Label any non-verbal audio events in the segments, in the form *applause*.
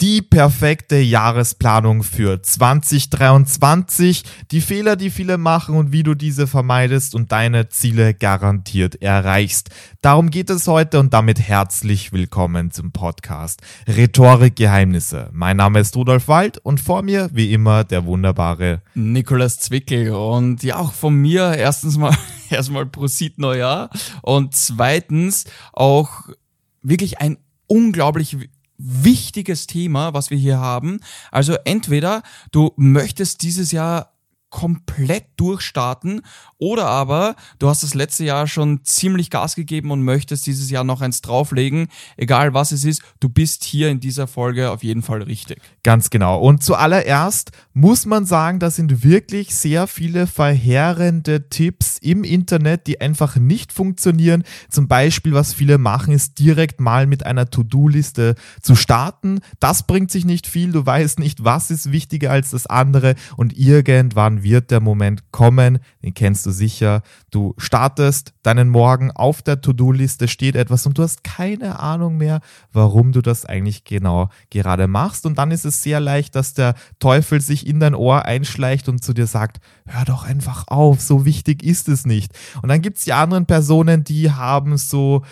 Die perfekte Jahresplanung für 2023, die Fehler, die viele machen und wie du diese vermeidest und deine Ziele garantiert erreichst. Darum geht es heute und damit herzlich willkommen zum Podcast Rhetorik-Geheimnisse. Mein Name ist Rudolf Wald und vor mir wie immer der wunderbare Nikolas Zwickel und ja auch von mir erstens mal *laughs* erstmal Prosit Neujahr und zweitens auch wirklich ein unglaublich wichtiges Thema, was wir hier haben. Also entweder du möchtest dieses Jahr komplett durchstarten oder aber du hast das letzte Jahr schon ziemlich Gas gegeben und möchtest dieses Jahr noch eins drauflegen. Egal was es ist, du bist hier in dieser Folge auf jeden Fall richtig. Ganz genau. Und zuallererst muss man sagen, da sind wirklich sehr viele verheerende Tipps im Internet, die einfach nicht funktionieren. Zum Beispiel, was viele machen, ist direkt mal mit einer To-Do-Liste zu starten. Das bringt sich nicht viel. Du weißt nicht, was ist wichtiger als das andere und irgendwann wird der Moment kommen, den kennst du sicher. Du startest deinen Morgen, auf der To-Do-Liste steht etwas und du hast keine Ahnung mehr, warum du das eigentlich genau gerade machst. Und dann ist es sehr leicht, dass der Teufel sich in dein Ohr einschleicht und zu dir sagt, hör doch einfach auf, so wichtig ist es nicht. Und dann gibt es die anderen Personen, die haben so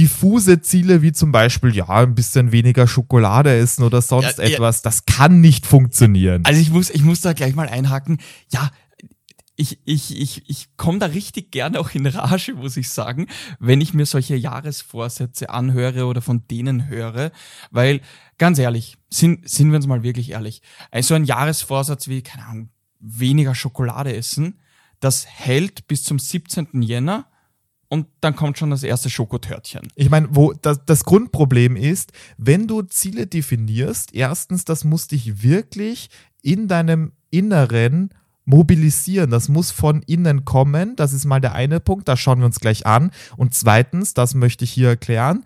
diffuse Ziele wie zum Beispiel, ja, ein bisschen weniger Schokolade essen oder sonst ja, etwas, ja. das kann nicht funktionieren. Also ich muss, ich muss da gleich mal einhaken. Ja, ich, ich, ich, ich komme da richtig gerne auch in Rage, muss ich sagen, wenn ich mir solche Jahresvorsätze anhöre oder von denen höre, weil ganz ehrlich, sind, sind wir uns mal wirklich ehrlich, also ein Jahresvorsatz wie, keine Ahnung, weniger Schokolade essen, das hält bis zum 17. Jänner und dann kommt schon das erste Schokotörtchen. Ich meine, wo das, das Grundproblem ist, wenn du Ziele definierst, erstens, das muss dich wirklich in deinem Inneren mobilisieren. Das muss von innen kommen. Das ist mal der eine Punkt. Das schauen wir uns gleich an. Und zweitens, das möchte ich hier erklären,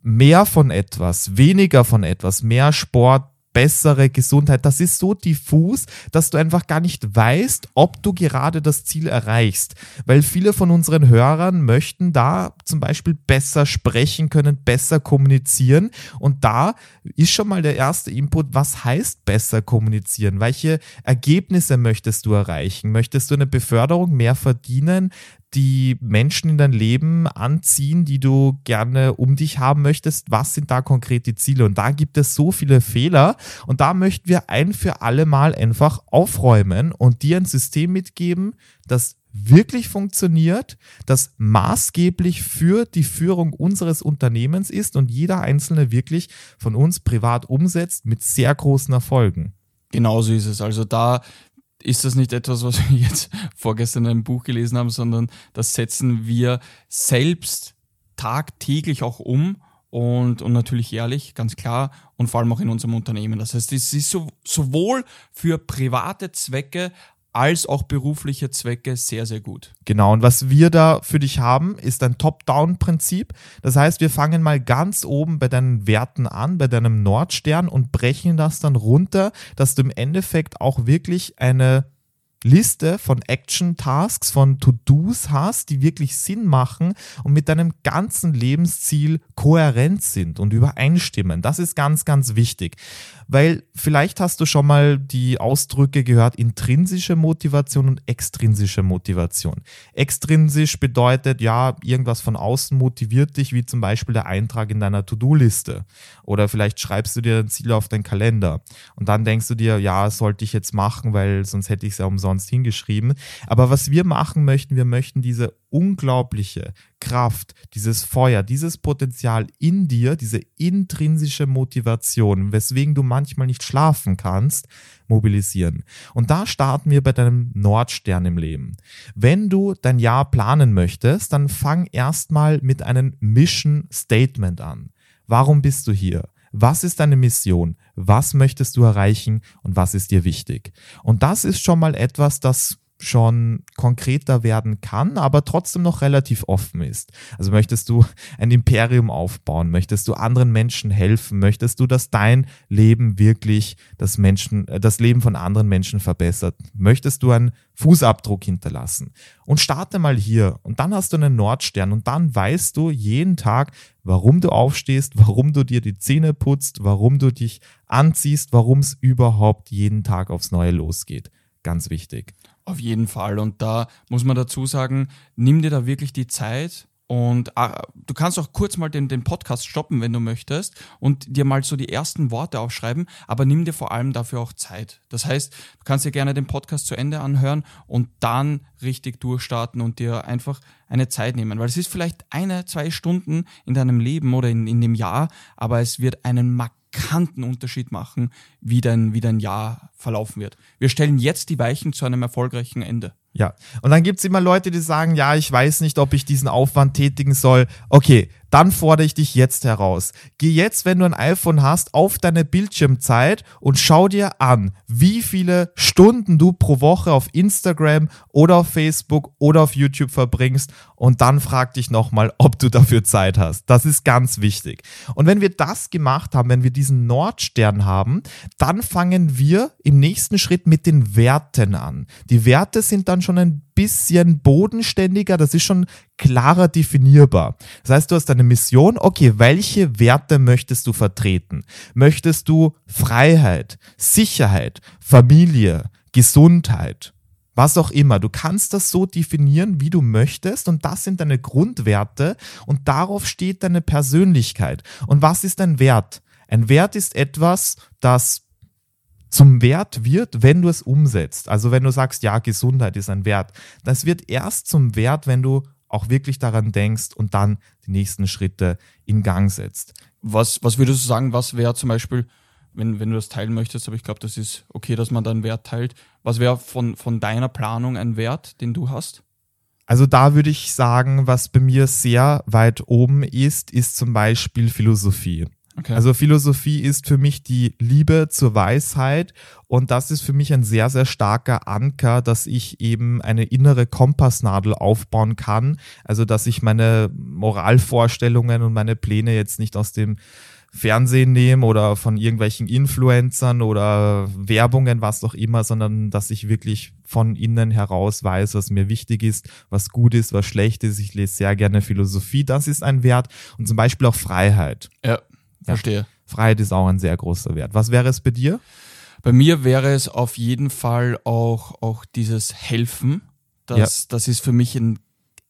mehr von etwas, weniger von etwas, mehr Sport, bessere Gesundheit. Das ist so diffus, dass du einfach gar nicht weißt, ob du gerade das Ziel erreichst. Weil viele von unseren Hörern möchten da zum Beispiel besser sprechen können, besser kommunizieren. Und da ist schon mal der erste Input, was heißt besser kommunizieren? Welche Ergebnisse möchtest du erreichen? Möchtest du eine Beförderung, mehr verdienen? Die Menschen in dein Leben anziehen, die du gerne um dich haben möchtest? Was sind da konkret die Ziele? Und da gibt es so viele Fehler und da möchten wir ein für alle Mal einfach aufräumen und dir ein System mitgeben, das wirklich funktioniert, das maßgeblich für die Führung unseres Unternehmens ist und jeder Einzelne wirklich von uns privat umsetzt mit sehr großen Erfolgen. Genauso ist es. Also da ist das nicht etwas, was wir jetzt *laughs* vorgestern in einem Buch gelesen haben, sondern das setzen wir selbst tagtäglich auch um und, und natürlich ehrlich, ganz klar, und vor allem auch in unserem Unternehmen. Das heißt, es ist so, sowohl für private Zwecke als auch berufliche Zwecke sehr, sehr gut. Genau, und was wir da für dich haben, ist ein Top-Down-Prinzip. Das heißt, wir fangen mal ganz oben bei deinen Werten an, bei deinem Nordstern und brechen das dann runter, dass du im Endeffekt auch wirklich eine Liste von Action-Tasks, von To-Dos hast, die wirklich Sinn machen und mit deinem ganzen Lebensziel kohärent sind und übereinstimmen. Das ist ganz, ganz wichtig. Weil vielleicht hast du schon mal die Ausdrücke gehört, intrinsische Motivation und extrinsische Motivation. Extrinsisch bedeutet, ja, irgendwas von außen motiviert dich, wie zum Beispiel der Eintrag in deiner To-Do-Liste. Oder vielleicht schreibst du dir ein Ziel auf deinen Kalender und dann denkst du dir, ja, sollte ich jetzt machen, weil sonst hätte ich es ja umsonst umsonst hingeschrieben. Aber was wir machen möchten, wir möchten diese unglaubliche Kraft, dieses Feuer, dieses Potenzial in dir, diese intrinsische Motivation, weswegen du manchmal nicht schlafen kannst, mobilisieren. Und da starten wir bei deinem Nordstern im Leben. Wenn du dein Jahr planen möchtest, dann fang erstmal mit einem Mission Statement an. Warum bist du hier? Was ist deine Mission? Was möchtest du erreichen und was ist dir wichtig? Und das ist schon mal etwas, das schon konkreter werden kann, aber trotzdem noch relativ offen ist. Also möchtest du ein Imperium aufbauen, möchtest du anderen Menschen helfen, möchtest du, dass dein Leben wirklich das Menschen, äh, das Leben von anderen Menschen verbessert, möchtest du einen Fußabdruck hinterlassen und starte mal hier und dann hast du einen Nordstern und dann weißt du jeden Tag, warum du aufstehst, warum du dir die Zähne putzt, warum du dich anziehst, warum es überhaupt jeden Tag aufs Neue losgeht. Ganz wichtig. Auf jeden Fall. Und da muss man dazu sagen, nimm dir da wirklich die Zeit und äh, du kannst auch kurz mal den, den Podcast stoppen, wenn du möchtest, und dir mal so die ersten Worte aufschreiben, aber nimm dir vor allem dafür auch Zeit. Das heißt, du kannst dir gerne den Podcast zu Ende anhören und dann richtig durchstarten und dir einfach eine Zeit nehmen. Weil es ist vielleicht eine, zwei Stunden in deinem Leben oder in, in dem Jahr, aber es wird einen markanten Unterschied machen, wie dein, wie dein Jahr verlaufen wird. Wir stellen jetzt die Weichen zu einem erfolgreichen Ende. Ja, und dann gibt's immer Leute, die sagen, ja, ich weiß nicht, ob ich diesen Aufwand tätigen soll. Okay, dann fordere ich dich jetzt heraus. Geh jetzt, wenn du ein iPhone hast, auf deine Bildschirmzeit und schau dir an, wie viele Stunden du pro Woche auf Instagram oder auf Facebook oder auf YouTube verbringst und dann frag dich nochmal, ob du dafür Zeit hast. Das ist ganz wichtig. Und wenn wir das gemacht haben, wenn wir diesen Nordstern haben, dann fangen wir im nächsten Schritt mit den Werten an. Die Werte sind dann schon ein bisschen bodenständiger, das ist schon klarer definierbar. Das heißt, du hast eine Mission, okay, welche Werte möchtest du vertreten? Möchtest du Freiheit, Sicherheit, Familie, Gesundheit? Was auch immer. Du kannst das so definieren, wie du möchtest und das sind deine Grundwerte und darauf steht deine Persönlichkeit. Und was ist ein Wert? Ein Wert ist etwas, das zum Wert wird, wenn du es umsetzt. Also wenn du sagst, ja, Gesundheit ist ein Wert. Das wird erst zum Wert, wenn du auch wirklich daran denkst und dann die nächsten Schritte in Gang setzt. Was, was würdest du sagen, was wäre zum Beispiel, wenn, wenn du das teilen möchtest, aber ich glaube, das ist okay, dass man da einen Wert teilt. Was wäre von, von deiner Planung ein Wert, den du hast? Also da würde ich sagen, was bei mir sehr weit oben ist, ist zum Beispiel Philosophie. Okay. Also Philosophie ist für mich die Liebe zur Weisheit und das ist für mich ein sehr, sehr starker Anker, dass ich eben eine innere Kompassnadel aufbauen kann. Also dass ich meine Moralvorstellungen und meine Pläne jetzt nicht aus dem Fernsehen nehme oder von irgendwelchen Influencern oder Werbungen, was auch immer, sondern dass ich wirklich von innen heraus weiß, was mir wichtig ist, was gut ist, was schlecht ist. Ich lese sehr gerne Philosophie, das ist ein Wert und zum Beispiel auch Freiheit. Ja. Verstehe. Freiheit ist auch ein sehr großer Wert. Was wäre es bei dir? Bei mir wäre es auf jeden Fall auch, auch dieses Helfen. Das, ja. das ist für mich ein,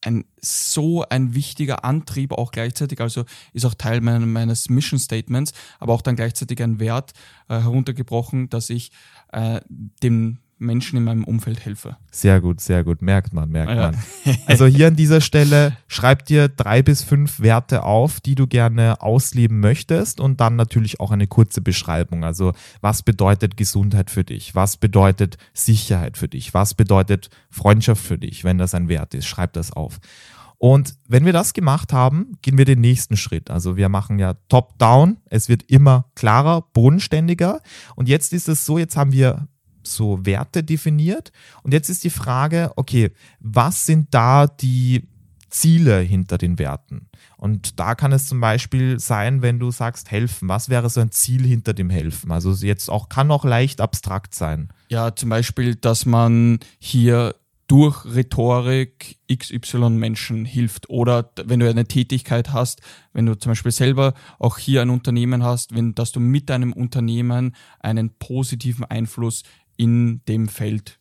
ein so ein wichtiger Antrieb auch gleichzeitig, also ist auch Teil mein, meines Mission Statements, aber auch dann gleichzeitig ein Wert äh, heruntergebrochen, dass ich äh, dem Menschen in meinem Umfeld helfe. Sehr gut, sehr gut. Merkt man, merkt ah, ja. man. Also hier an dieser Stelle schreib dir drei bis fünf Werte auf, die du gerne ausleben möchtest und dann natürlich auch eine kurze Beschreibung. Also was bedeutet Gesundheit für dich? Was bedeutet Sicherheit für dich? Was bedeutet Freundschaft für dich, wenn das ein Wert ist? Schreib das auf. Und wenn wir das gemacht haben, gehen wir den nächsten Schritt. Also wir machen ja top-down. Es wird immer klarer, bodenständiger. Und jetzt ist es so, jetzt haben wir so Werte definiert. Und jetzt ist die Frage, okay, was sind da die Ziele hinter den Werten? Und da kann es zum Beispiel sein, wenn du sagst helfen, was wäre so ein Ziel hinter dem Helfen? Also jetzt auch, kann auch leicht abstrakt sein. Ja, zum Beispiel, dass man hier durch Rhetorik XY Menschen hilft. Oder wenn du eine Tätigkeit hast, wenn du zum Beispiel selber auch hier ein Unternehmen hast, wenn, dass du mit deinem Unternehmen einen positiven Einfluss in dem Feld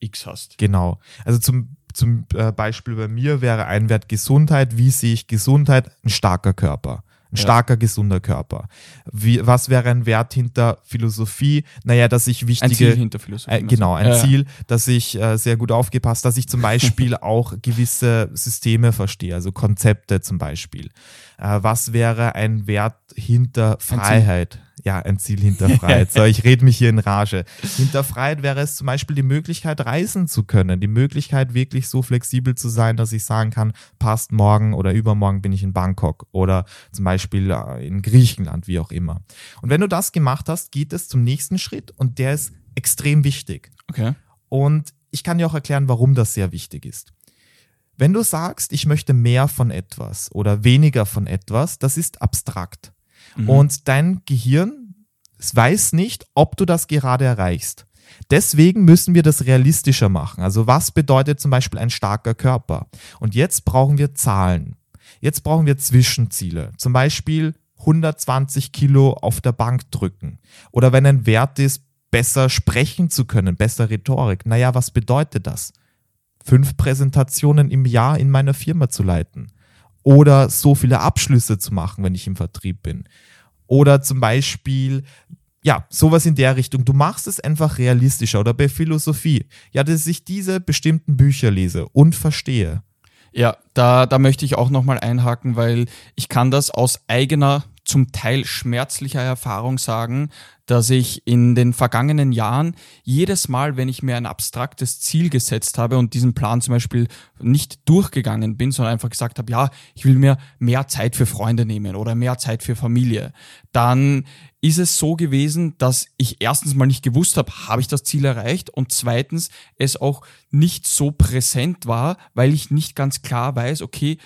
X hast. Genau. Also zum, zum äh, Beispiel bei mir wäre ein Wert Gesundheit. Wie sehe ich Gesundheit? Ein starker Körper. Ein ja. starker, gesunder Körper. Wie, was wäre ein Wert hinter Philosophie? Naja, dass ich wichtige. Ein Ziel hinter Philosophie. Äh, genau, ein ja. Ziel, dass ich äh, sehr gut aufgepasst, dass ich zum Beispiel *laughs* auch gewisse Systeme verstehe, also Konzepte zum Beispiel. Äh, was wäre ein Wert hinter Freiheit? ja, ein Ziel hinter Freiheit. So, ich rede mich hier in Rage. Hinter Freiheit wäre es zum Beispiel die Möglichkeit, reisen zu können. Die Möglichkeit, wirklich so flexibel zu sein, dass ich sagen kann, passt morgen oder übermorgen bin ich in Bangkok oder zum Beispiel äh, in Griechenland, wie auch immer. Und wenn du das gemacht hast, geht es zum nächsten Schritt und der ist extrem wichtig. Okay. Und ich kann dir auch erklären, warum das sehr wichtig ist. Wenn du sagst, ich möchte mehr von etwas oder weniger von etwas, das ist abstrakt. Mhm. Und dein Gehirn weiß nicht, ob du das gerade erreichst. Deswegen müssen wir das realistischer machen. Also was bedeutet zum Beispiel ein starker Körper? Und jetzt brauchen wir Zahlen. Jetzt brauchen wir Zwischenziele. Zum Beispiel 120 Kilo auf der Bank drücken. Oder wenn ein Wert ist, besser sprechen zu können, besser Rhetorik. Naja, was bedeutet das? Fünf Präsentationen im Jahr in meiner Firma zu leiten. Oder so viele Abschlüsse zu machen, wenn ich im Vertrieb bin. Oder zum Beispiel, ja, sowas in der Richtung. Du machst es einfach realistischer. Oder bei Philosophie. Ja, dass ich diese bestimmten Bücher lese und verstehe. Ja, da, da möchte ich auch nochmal einhaken, weil ich kann das aus eigener zum Teil schmerzlicher Erfahrung sagen, dass ich in den vergangenen Jahren jedes Mal, wenn ich mir ein abstraktes Ziel gesetzt habe und diesen Plan zum Beispiel nicht durchgegangen bin, sondern einfach gesagt habe, ja, ich will mir mehr Zeit für Freunde nehmen oder mehr Zeit für Familie, dann ist es so gewesen, dass ich erstens mal nicht gewusst habe, habe ich das Ziel erreicht und zweitens es auch nicht so präsent war, weil ich nicht ganz klar weiß, okay,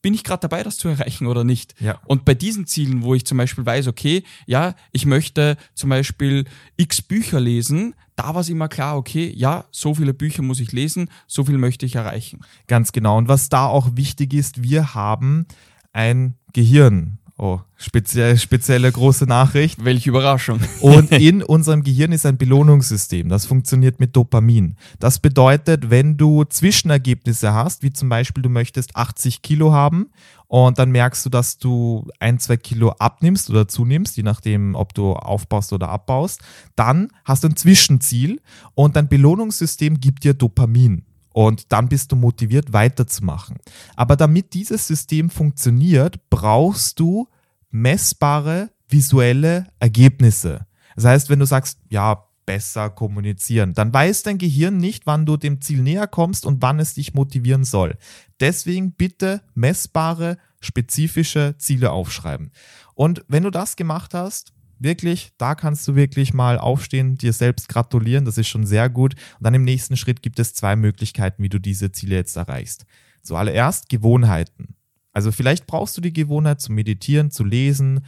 bin ich gerade dabei, das zu erreichen oder nicht? Ja. Und bei diesen Zielen, wo ich zum Beispiel weiß, okay, ja, ich möchte zum Beispiel x Bücher lesen, da war es immer klar, okay, ja, so viele Bücher muss ich lesen, so viel möchte ich erreichen. Ganz genau. Und was da auch wichtig ist, wir haben ein Gehirn. Oh, speziell, spezielle große Nachricht. Welche Überraschung. Und *laughs* in unserem Gehirn ist ein Belohnungssystem. Das funktioniert mit Dopamin. Das bedeutet, wenn du Zwischenergebnisse hast, wie zum Beispiel du möchtest 80 Kilo haben und dann merkst du, dass du ein, zwei Kilo abnimmst oder zunimmst, je nachdem, ob du aufbaust oder abbaust, dann hast du ein Zwischenziel und dein Belohnungssystem gibt dir Dopamin und dann bist du motiviert weiterzumachen. Aber damit dieses System funktioniert, brauchst du messbare visuelle Ergebnisse. Das heißt, wenn du sagst, ja, besser kommunizieren, dann weiß dein Gehirn nicht, wann du dem Ziel näher kommst und wann es dich motivieren soll. Deswegen bitte messbare, spezifische Ziele aufschreiben. Und wenn du das gemacht hast, wirklich, da kannst du wirklich mal aufstehen, dir selbst gratulieren, das ist schon sehr gut. Und dann im nächsten Schritt gibt es zwei Möglichkeiten, wie du diese Ziele jetzt erreichst. Zuallererst Gewohnheiten. Also vielleicht brauchst du die Gewohnheit zu meditieren, zu lesen,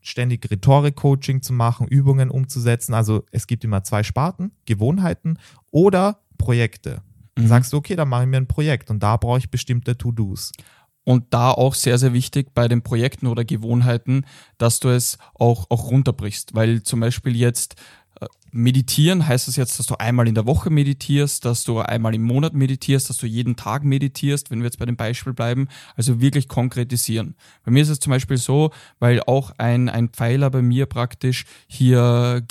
ständig Rhetorik-Coaching zu machen, Übungen umzusetzen. Also es gibt immer zwei Sparten, Gewohnheiten oder Projekte. Dann mhm. sagst du, okay, dann mache ich mir ein Projekt und da brauche ich bestimmte To-Dos. Und da auch sehr, sehr wichtig bei den Projekten oder Gewohnheiten, dass du es auch, auch runterbrichst. Weil zum Beispiel jetzt äh, meditieren heißt das jetzt, dass du einmal in der Woche meditierst, dass du einmal im Monat meditierst, dass du jeden Tag meditierst, wenn wir jetzt bei dem Beispiel bleiben. Also wirklich konkretisieren. Bei mir ist es zum Beispiel so, weil auch ein, ein Pfeiler bei mir praktisch hier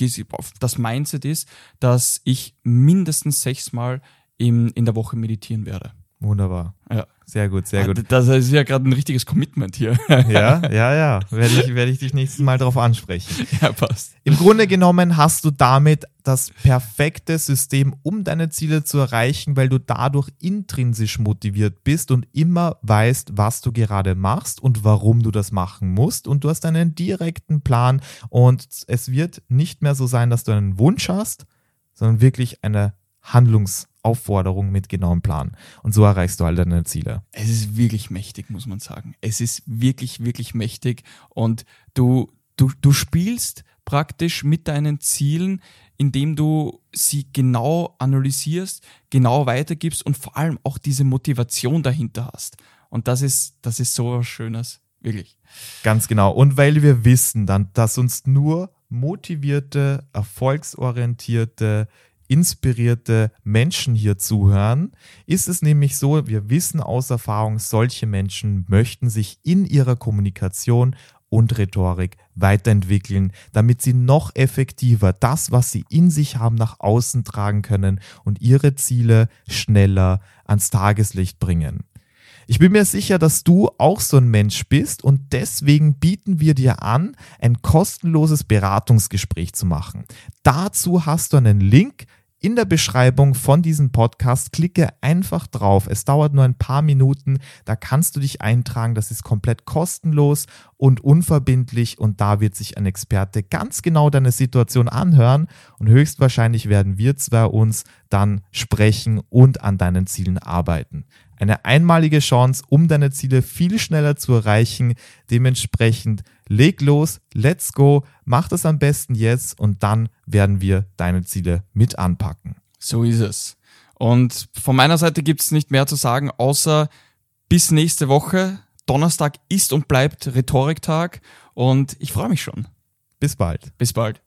das Mindset ist, dass ich mindestens sechsmal in, in der Woche meditieren werde. Wunderbar. Ja. Sehr gut, sehr gut. Das ist ja gerade ein richtiges Commitment hier. *laughs* Ja, ja, ja. Werde ich, werde ich dich nächstes Mal darauf ansprechen. *laughs* Ja, passt. Im Grunde genommen hast du damit das perfekte System, um deine Ziele zu erreichen, weil du dadurch intrinsisch motiviert bist und immer weißt, was du gerade machst und warum du das machen musst. Und du hast einen direkten Plan und es wird nicht mehr so sein, dass du einen Wunsch hast, sondern wirklich eine Handlungs- Aufforderung mit genauem Plan. Und so erreichst du all deine Ziele. Es ist wirklich mächtig, muss man sagen. Es ist wirklich, wirklich mächtig. Und du, du, du spielst praktisch mit deinen Zielen, indem du sie genau analysierst, genau weitergibst und vor allem auch diese Motivation dahinter hast. Und das ist, das ist so was Schönes. Wirklich. Ganz genau. Und weil wir wissen dann, dass uns nur motivierte, erfolgsorientierte, inspirierte Menschen hier zuhören, ist es nämlich so, wir wissen aus Erfahrung, solche Menschen möchten sich in ihrer Kommunikation und Rhetorik weiterentwickeln, damit sie noch effektiver das, was sie in sich haben, nach außen tragen können und ihre Ziele schneller ans Tageslicht bringen. Ich bin mir sicher, dass du auch so ein Mensch bist und deswegen bieten wir dir an, ein kostenloses Beratungsgespräch zu machen. Dazu hast du einen Link in der Beschreibung von diesem Podcast. Klicke einfach drauf. Es dauert nur ein paar Minuten. Da kannst du dich eintragen. Das ist komplett kostenlos und unverbindlich. Und da wird sich ein Experte ganz genau deine Situation anhören. Und höchstwahrscheinlich werden wir zwei uns dann sprechen und an deinen Zielen arbeiten. Eine einmalige Chance, um deine Ziele viel schneller zu erreichen. Dementsprechend leg los, let's go, mach das am besten jetzt und dann werden wir deine Ziele mit anpacken. So ist es. Und von meiner Seite gibt es nicht mehr zu sagen, außer bis nächste Woche. Donnerstag ist und bleibt Rhetoriktag und ich freue mich schon. Bis bald. Bis bald.